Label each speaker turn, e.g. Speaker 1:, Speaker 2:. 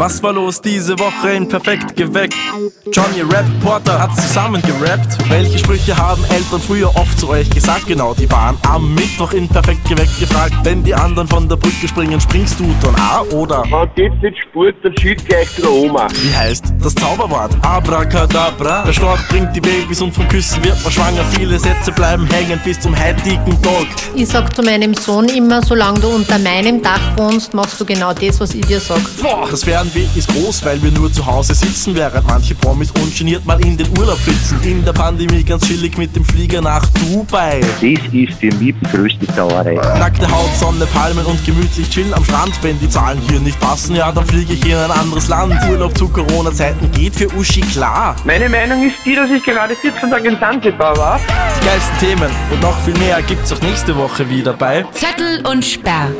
Speaker 1: Was war los diese Woche in Perfekt geweckt? Johnny Rap Porter hat zusammen gerappt. Welche Sprüche haben Eltern früher oft zu euch gesagt? Genau, die waren am Mittwoch in Perfekt geweckt gefragt. Wenn die anderen von der Brücke springen, springst du dann auch, oder?
Speaker 2: Man geht nicht Spurt, dann schießt gleich zu der Oma.
Speaker 1: Wie heißt das Zauberwort? Abracadabra. Der Storch bringt die Babys und vom Küssen wird man schwanger. Viele Sätze bleiben hängen bis zum heutigen Tag.
Speaker 3: Ich sag zu meinem Sohn immer, solange du unter meinem Dach wohnst, machst du genau das, was ich dir sag.
Speaker 1: Boah, das Fernweh ist groß, weil wir nur zu Hause sitzen, während manche Promis ungeniert mal in den Urlaub flitzen. In der Pandemie ganz chillig mit dem Flieger nach Dubai.
Speaker 2: Das ist für mich die größte Sauerei.
Speaker 1: Nackte Haut, Sonne, Palmen und gemütlich chillen am Strand. Wenn die Zahlen hier nicht passen, ja, dann fliege ich in ein anderes Land. Urlaub zu Corona-Zeiten geht für Uschi klar.
Speaker 4: Meine Meinung ist die, dass ich gerade 14 Tage in Zanzibar war.
Speaker 1: Die geilsten Themen und noch viel mehr gibt's auch nächste Woche wieder bei
Speaker 5: Zettel und Sperr.